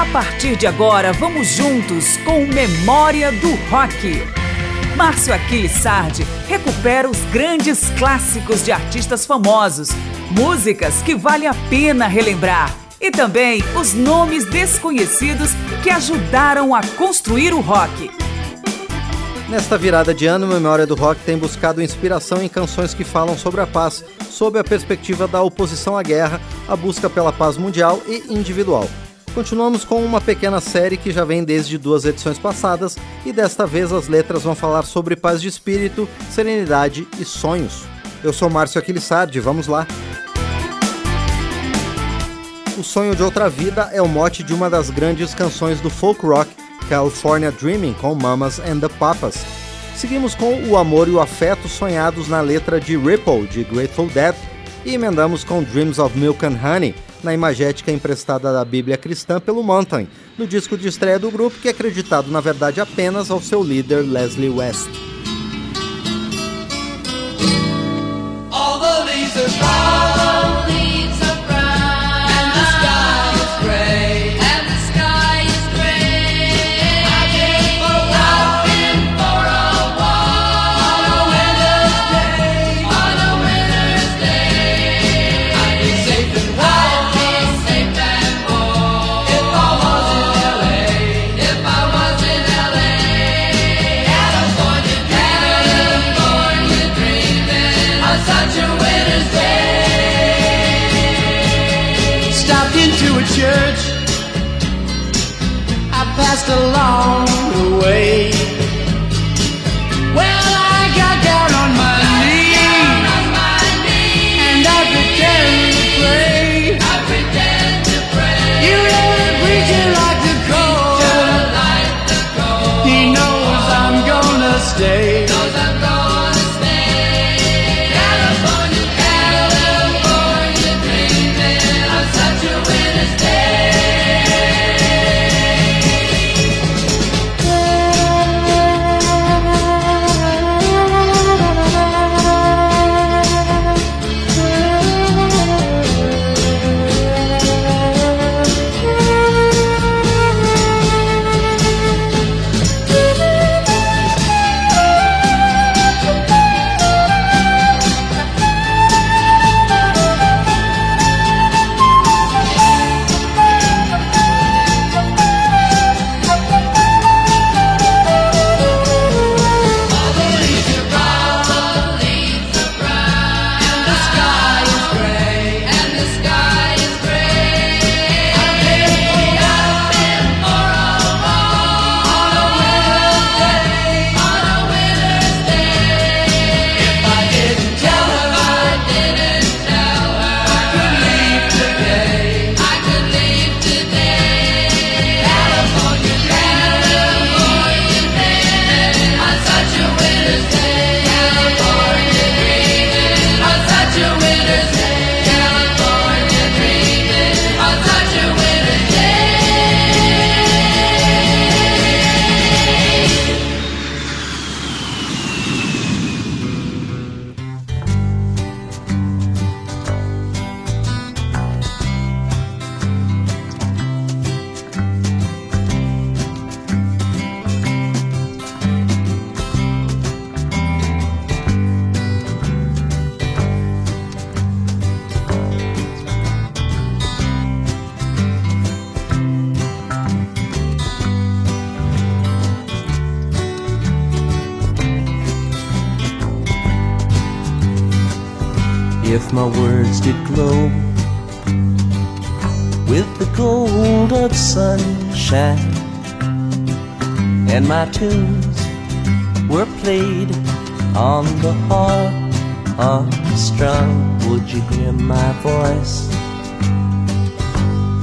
A partir de agora, vamos juntos com Memória do Rock. Márcio Aquiles Sardi recupera os grandes clássicos de artistas famosos, músicas que vale a pena relembrar e também os nomes desconhecidos que ajudaram a construir o rock. Nesta virada de ano, Memória do Rock tem buscado inspiração em canções que falam sobre a paz, sob a perspectiva da oposição à guerra, a busca pela paz mundial e individual. Continuamos com uma pequena série que já vem desde duas edições passadas e desta vez as letras vão falar sobre paz de espírito, serenidade e sonhos. Eu sou Márcio Aquilissardi, vamos lá! O Sonho de Outra Vida é o mote de uma das grandes canções do folk rock, California Dreaming, com Mamas and the Papas. Seguimos com o amor e o afeto sonhados na letra de Ripple, de Grateful Dead, e emendamos com Dreams of Milk and Honey, na imagética emprestada da Bíblia cristã pelo Mountain, no disco de estreia do grupo que é acreditado na verdade apenas ao seu líder Leslie West. Along my tunes were played on the harp unstrung would you hear my voice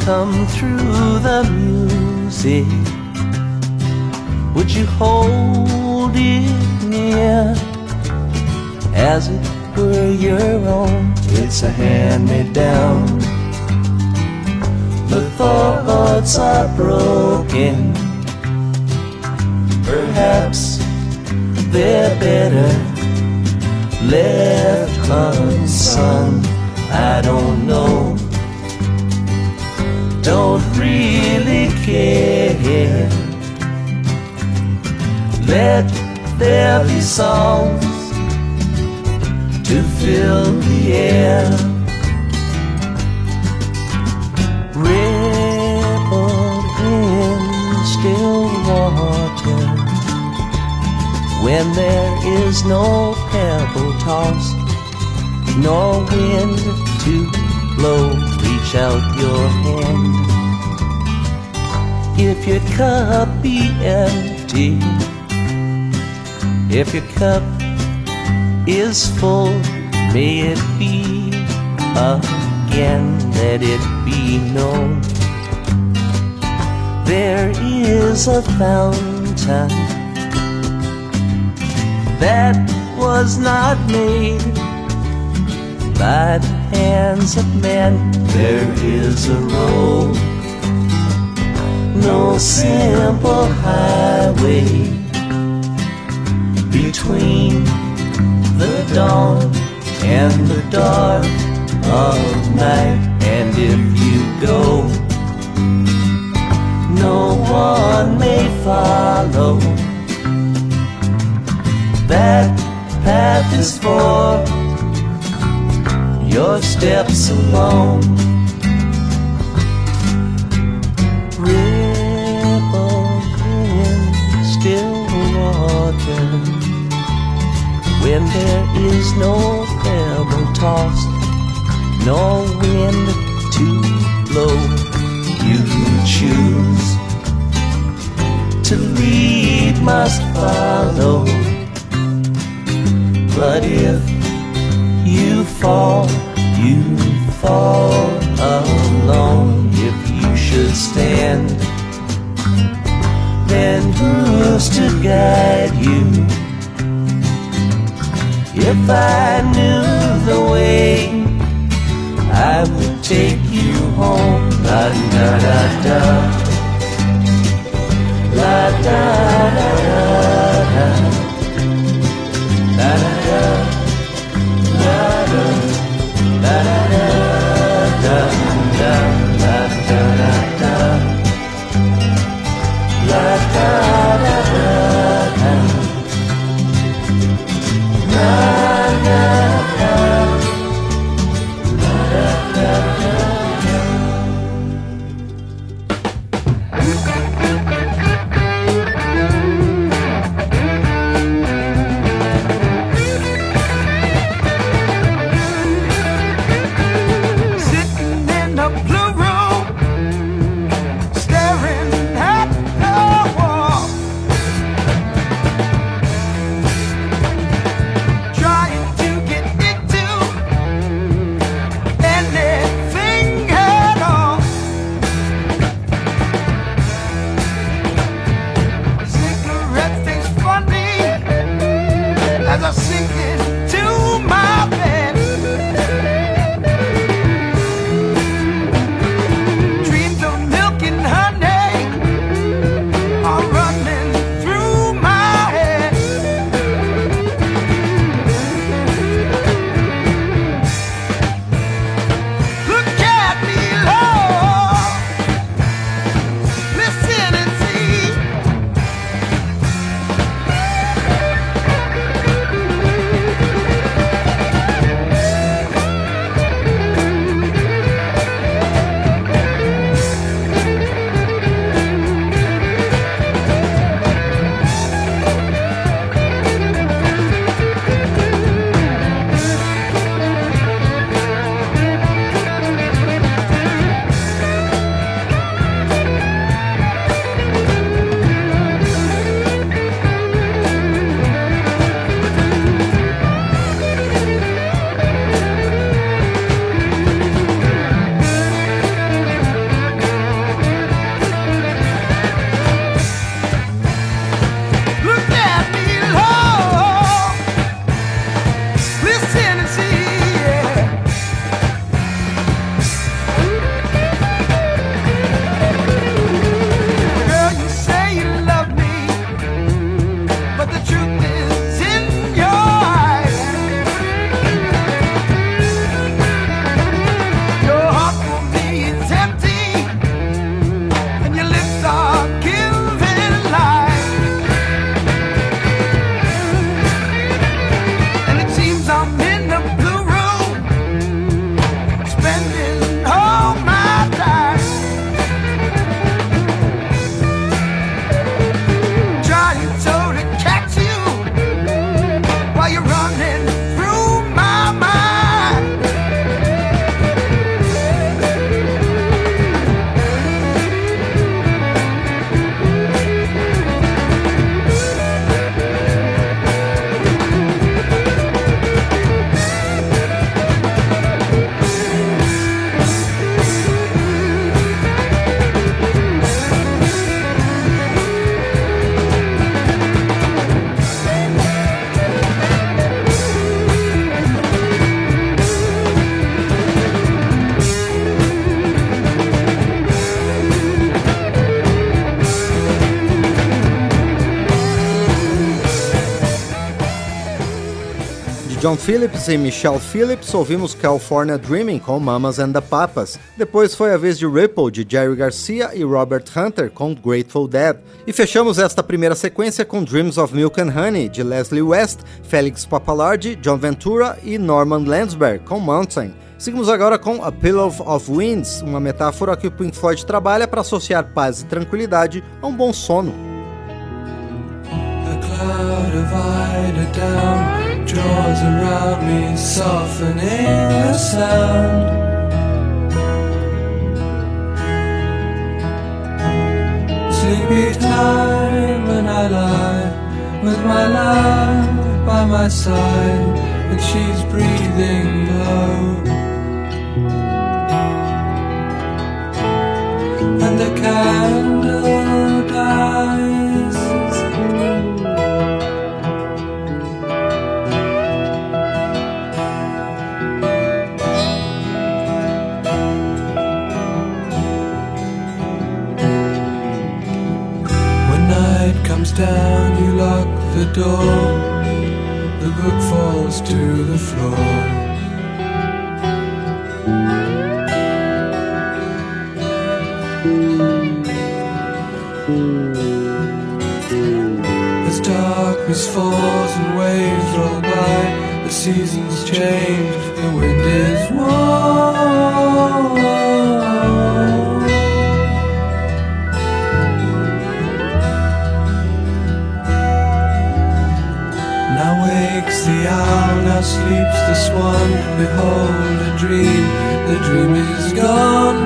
come through the music would you hold it near as it were your own. It's a hand me down. The thoughts are broken. Perhaps they're better left unsung. I don't know. Don't really care. Let there be songs to fill the air. When there is no pebble tossed, nor wind to blow. Reach out your hand. If your cup be empty, if your cup is full, may it be again, let it be known. There is a fountain that was not made by the hands of men. There is a road, no simple highway between the dawn and the dark of night. And if you go, no one may follow. That path is for your steps alone. Ripple in still water when there is no pebble tossed, no wind to blow. You choose to lead, must follow. But if you fall, you fall alone. If you should stand, then who's to guide you? If I knew the way, I would take you home. La da da da. La da da da John Phillips e Michelle Phillips, ouvimos California Dreaming com Mamas and the Papas. Depois foi a vez de Ripple, de Jerry Garcia e Robert Hunter com Grateful Dead. E fechamos esta primeira sequência com Dreams of Milk and Honey, de Leslie West, Felix Papalardi, John Ventura e Norman Landsberg com Mountain. Seguimos agora com A Pillow of Winds, uma metáfora que o Pink Floyd trabalha para associar paz e tranquilidade a um bom sono. Draws around me, softening the sound. Sleepy time when I lie with my love by my side, and she's breathing low. And the candle dies. Down, you lock the door. The book falls to the floor. As darkness falls and waves roll by, the seasons change, the wind is warm. Sleeps the swan. Behold a dream, the dream is gone.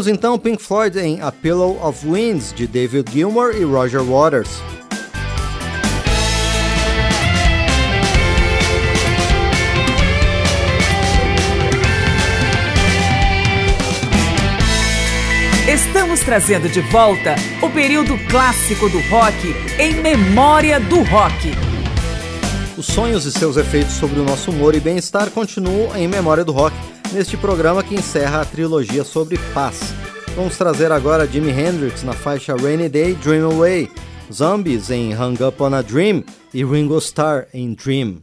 Ouvimos então Pink Floyd em A Pillow of Winds, de David Gilmour e Roger Waters. Estamos trazendo de volta o período clássico do rock em memória do rock. Os sonhos e seus efeitos sobre o nosso humor e bem-estar continuam em Memória do Rock, neste programa que encerra a trilogia sobre paz. Vamos trazer agora Jimi Hendrix na faixa Rainy Day Dream Away, Zombies em Hung Up on a Dream e Ringo Starr em Dream.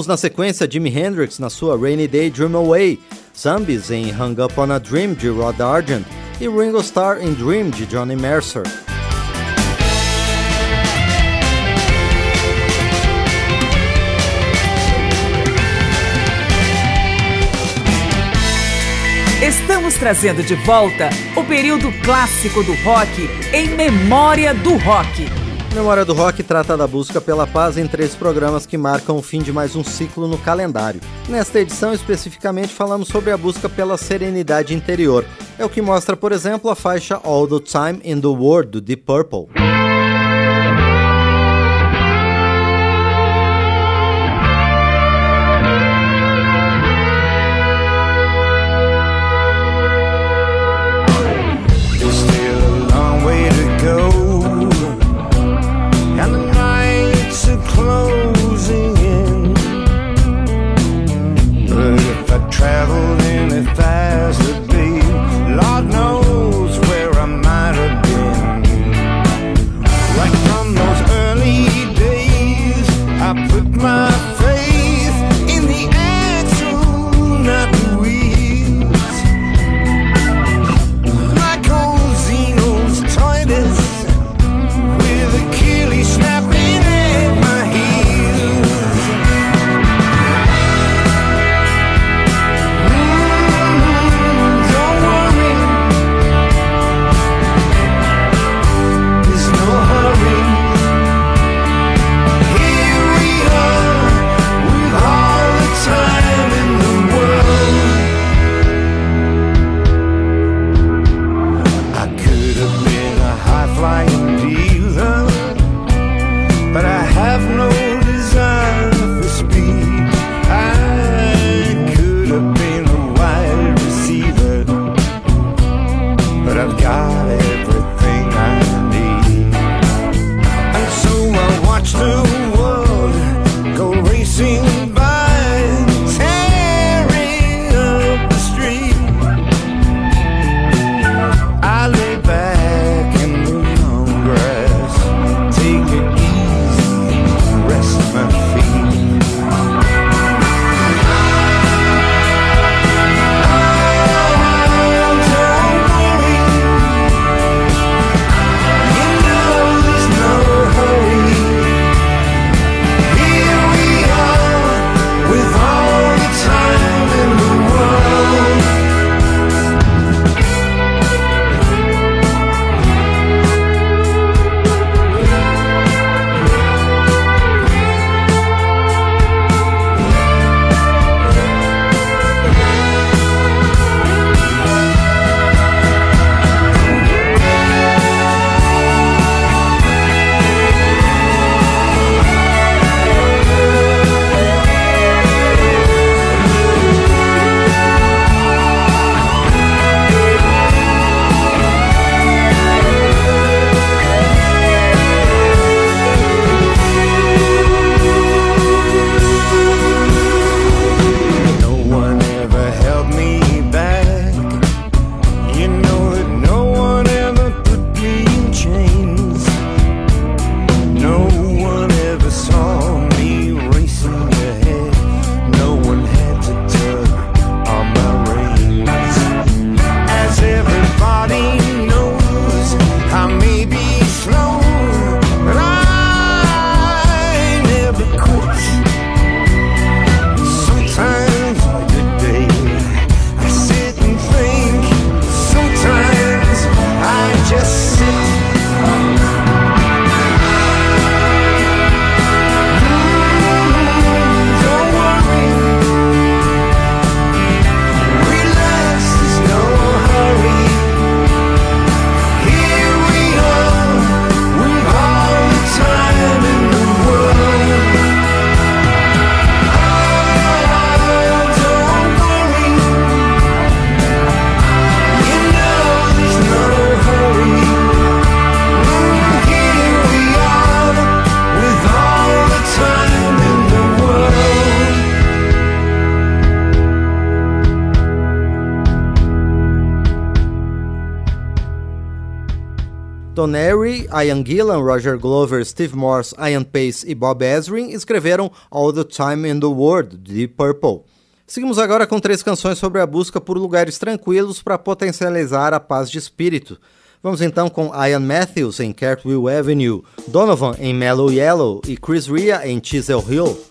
Ouvimos na sequência Jimi Hendrix na sua Rainy Day Dream Away, Zombies em Hung Up on a Dream de Rod Argent e Ringo Starr em Dream de Johnny Mercer. Estamos trazendo de volta o período clássico do rock em memória do rock. Memória do Rock trata da busca pela paz em três programas que marcam o fim de mais um ciclo no calendário. Nesta edição, especificamente, falamos sobre a busca pela serenidade interior. É o que mostra, por exemplo, a faixa All the Time in the World do Deep Purple. Ian Gillan, Roger Glover, Steve Morse, Ian Pace e Bob Ezrin escreveram All the Time in the World, de Purple. Seguimos agora com três canções sobre a busca por lugares tranquilos para potencializar a paz de espírito. Vamos então com Ian Matthews em Cartwheel Avenue, Donovan em Mellow Yellow e Chris Ria em Chisel Hill.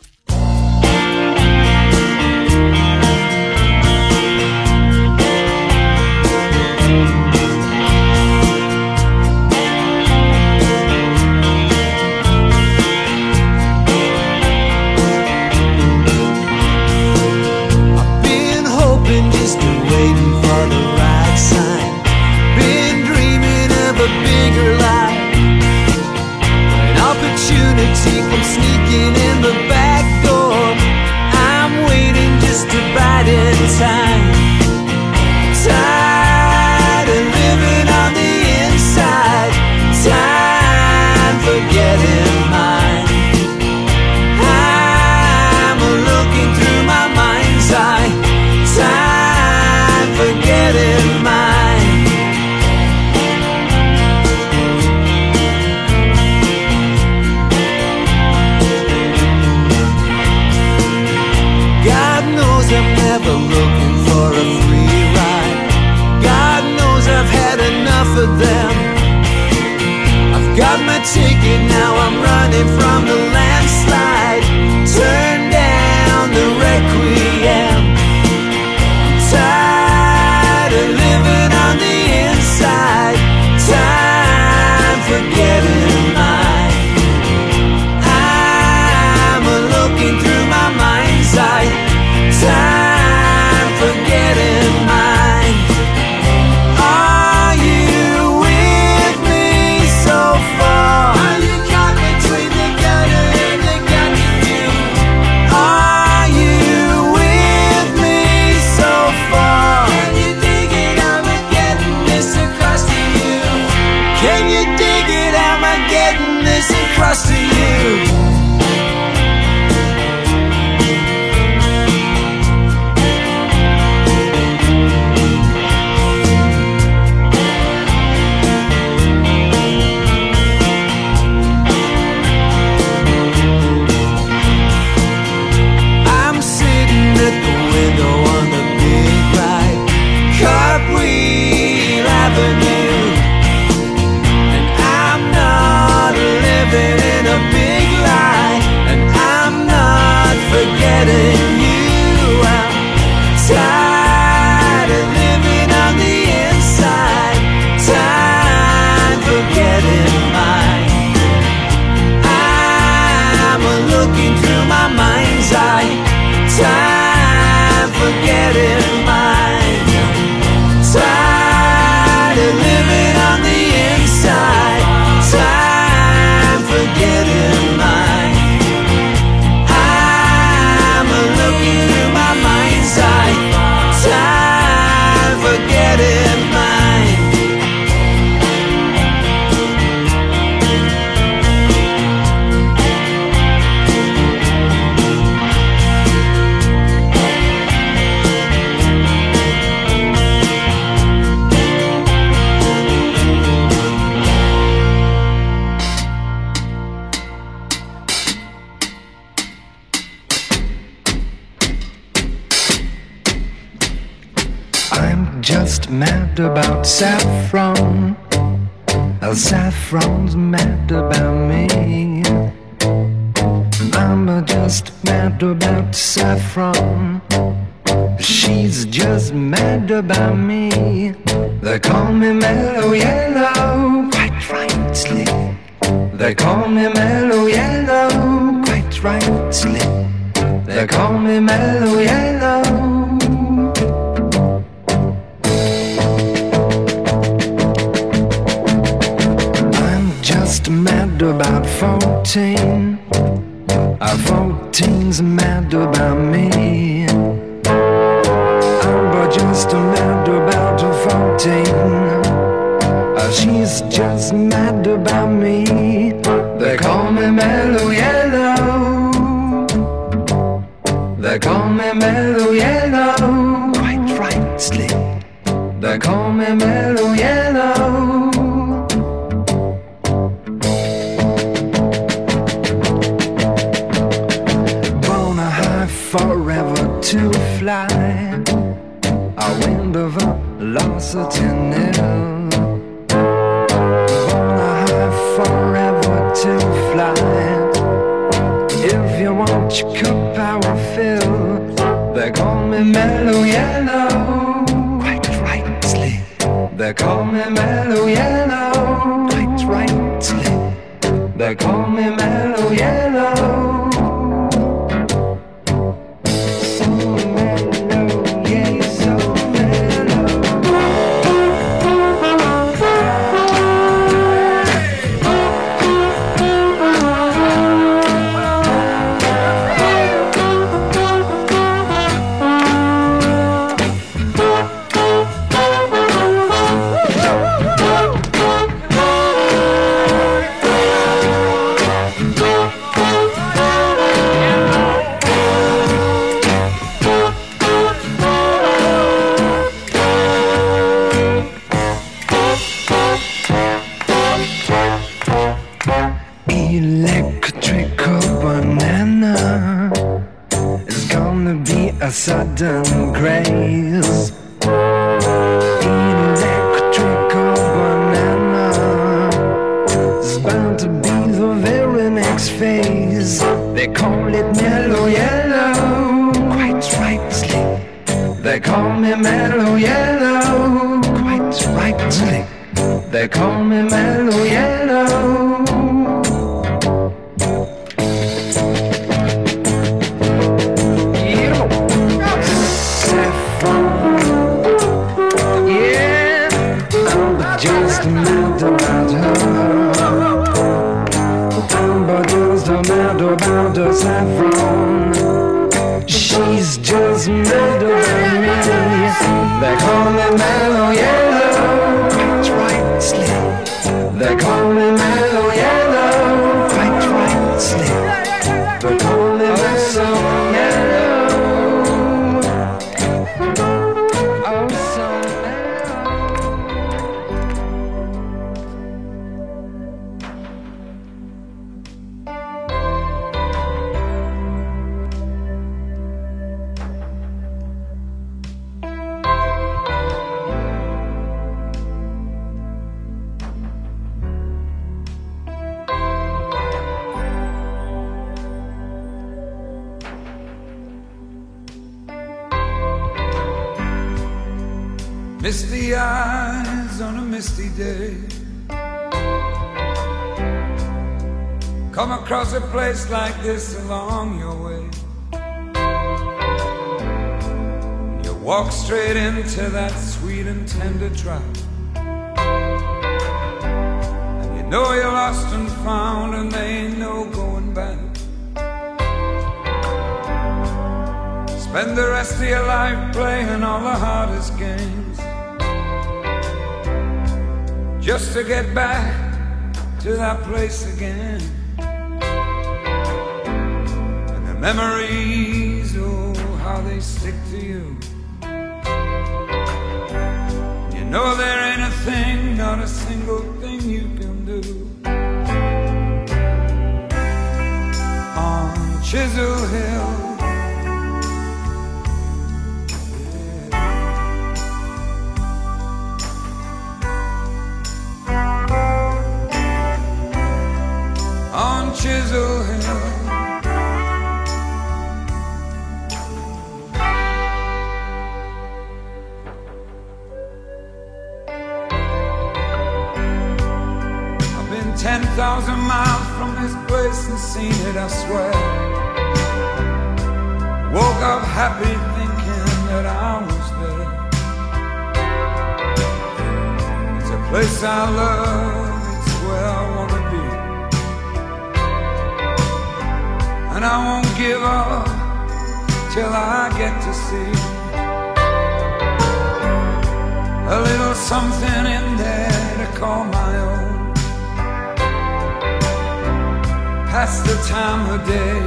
They call me mellow yellow. I'm just mad about fourteen. Our fourteen's mad about me. I'm just mad about fourteen. Uh, she's just mad about me. They call me Mellow Yellow. They call me Mellow Yellow. Quite rightly. They call me Mellow Misty eyes on a misty day. Come across a place like this along your way. You walk straight into that sweet and tender trap. And you know you're lost and found, and there ain't no going back. Spend the rest of your life playing all the hardest games. Just to get back to that place again. And the memories, oh, how they stick to you. You know there ain't a thing, not a single thing you can do. On Chisel Hill. Seen it, I swear. Woke up happy thinking that I was there. It's a place I love, it's where I wanna be. and I won't give up till I get to see a little something in there to call my own. Pass the time of day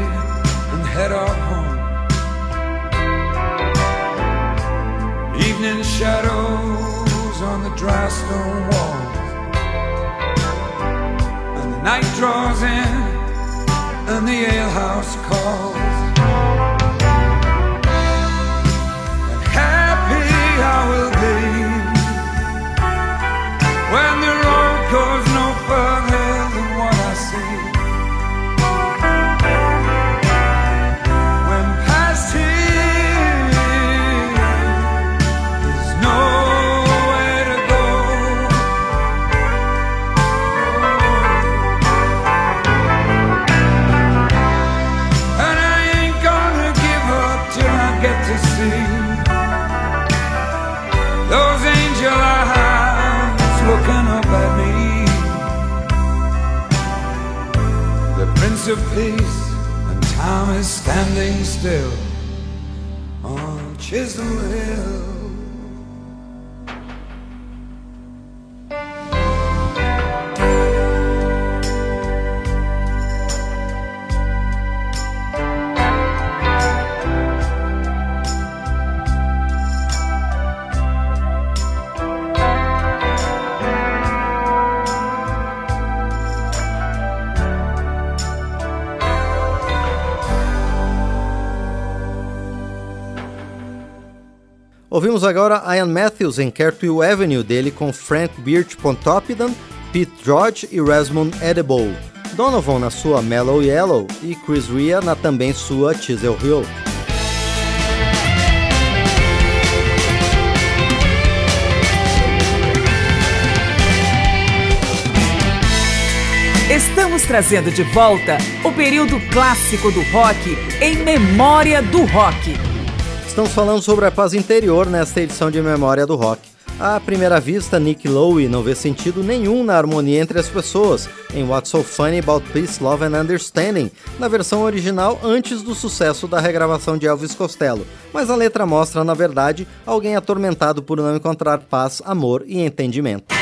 and head off home. Evening shadows on the dry stone walls, and the night draws in and the alehouse calls. Of peace, and time is standing still on Chisel Hill. Ouvimos agora Ian Matthews em Cartwheel Avenue, dele com Frank Birch Pontoppidan, Pete George e Rasmund Edible, Donovan na sua Mellow Yellow e Chris Rea na também sua Chisel Hill. Estamos trazendo de volta o período clássico do rock em memória do rock. Estamos falando sobre a paz interior nesta edição de Memória do Rock. À primeira vista, Nick Lowe não vê sentido nenhum na harmonia entre as pessoas em What's So Funny About Peace, Love and Understanding, na versão original antes do sucesso da regravação de Elvis Costello. Mas a letra mostra, na verdade, alguém atormentado por não encontrar paz, amor e entendimento.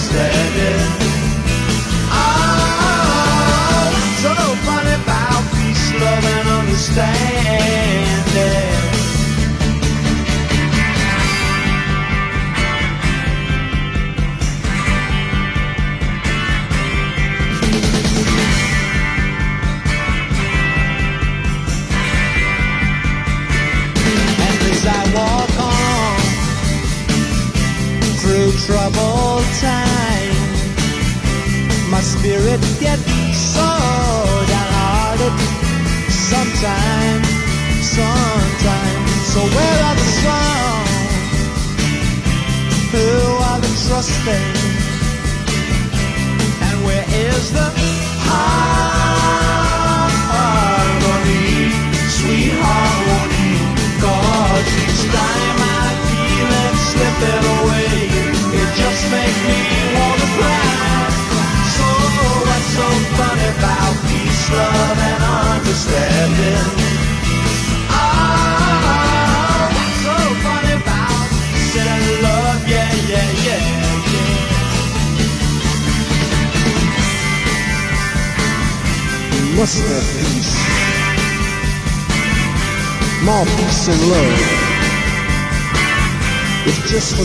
Oh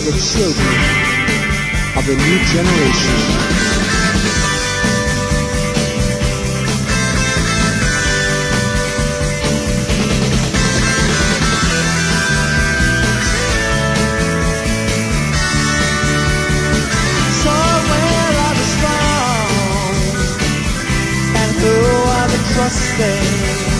the children of the new generation. trusting?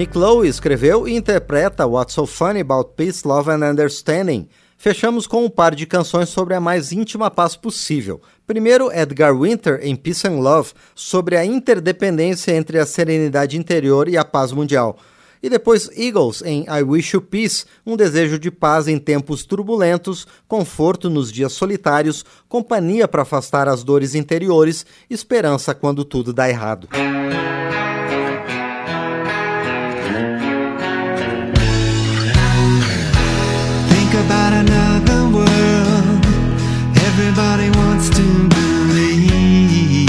Nick Lowe escreveu e interpreta What's So Funny About Peace, Love and Understanding. Fechamos com um par de canções sobre a mais íntima paz possível. Primeiro, Edgar Winter em Peace and Love, sobre a interdependência entre a serenidade interior e a paz mundial. E depois Eagles em I Wish You Peace, um desejo de paz em tempos turbulentos, conforto nos dias solitários, companhia para afastar as dores interiores, esperança quando tudo dá errado. that's to believe.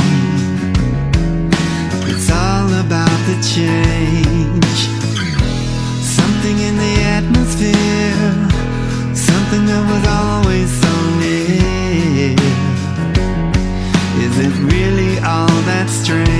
It's all about the change. Something in the atmosphere, something that was always so near. Is it really all that strange?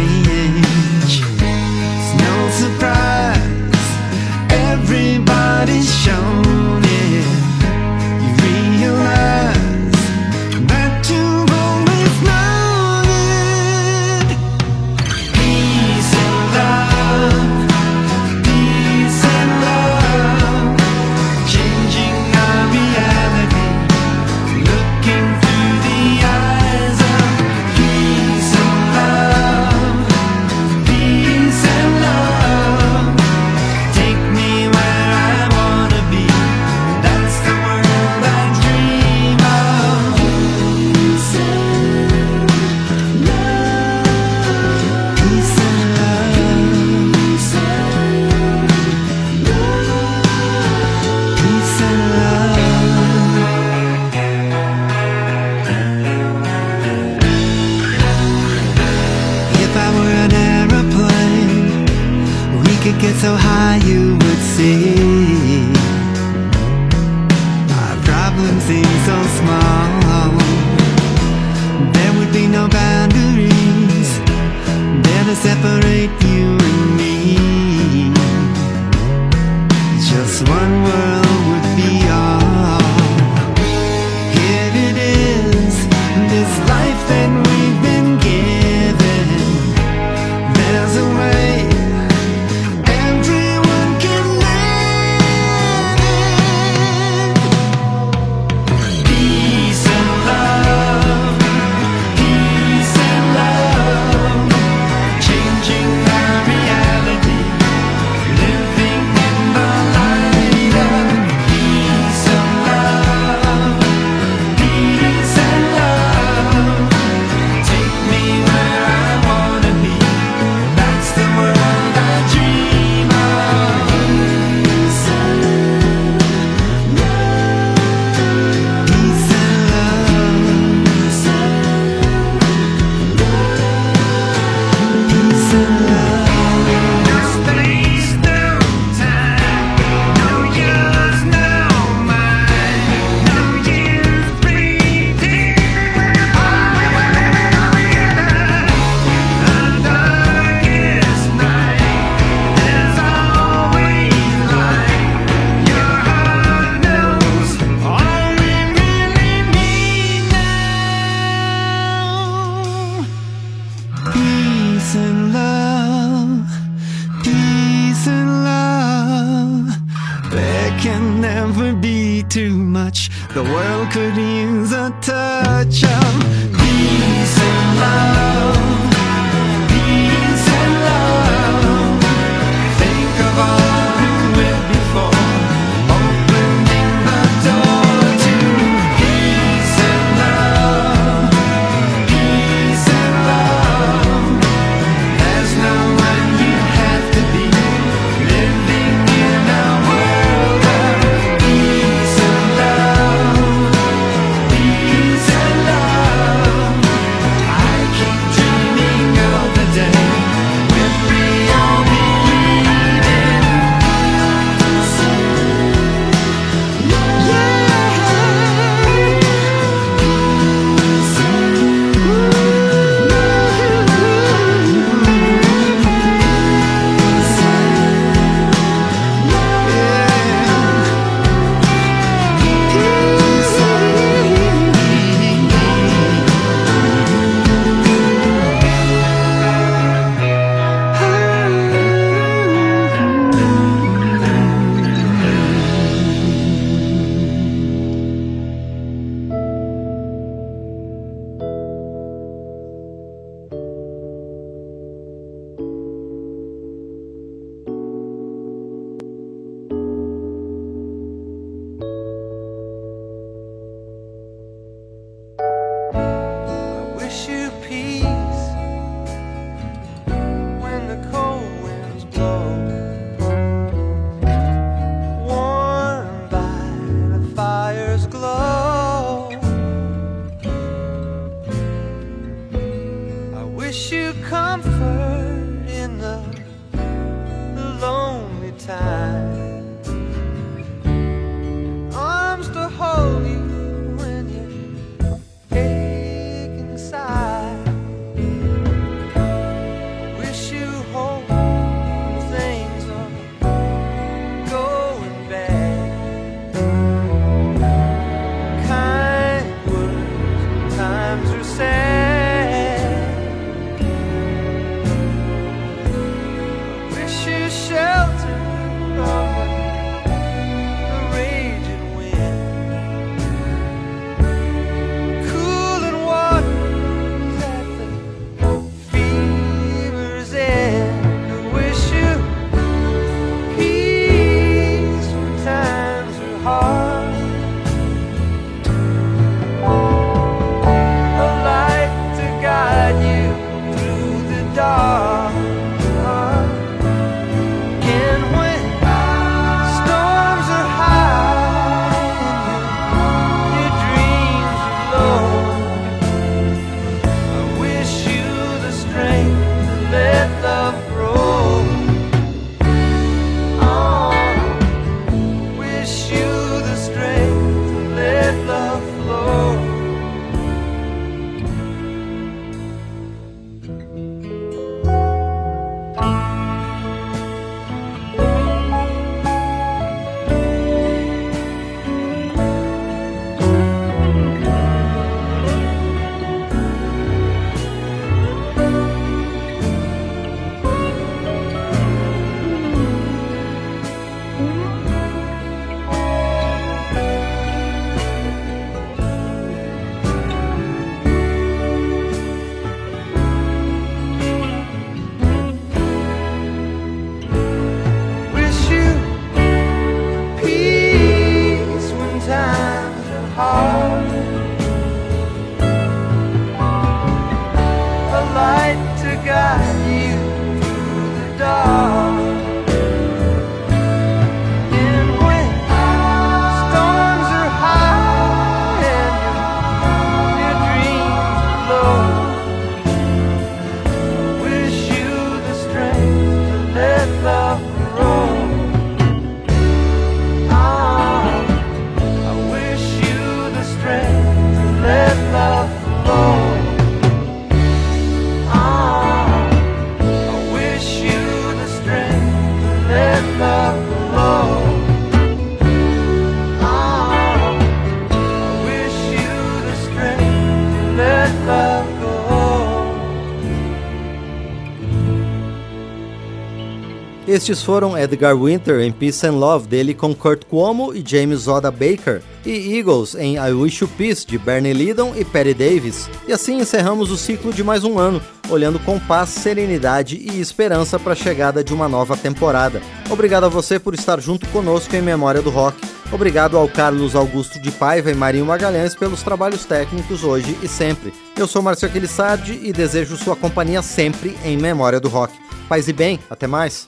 Estes foram Edgar Winter em Peace and Love, dele com Kurt Cuomo e James Oda Baker, e Eagles em I Wish You Peace, de Bernie Lydon e Perry Davis. E assim encerramos o ciclo de mais um ano, olhando com paz, serenidade e esperança para a chegada de uma nova temporada. Obrigado a você por estar junto conosco em Memória do Rock. Obrigado ao Carlos Augusto de Paiva e Marinho Magalhães pelos trabalhos técnicos hoje e sempre. Eu sou Márcio Aquilissardi e desejo sua companhia sempre em Memória do Rock. Paz e bem, até mais.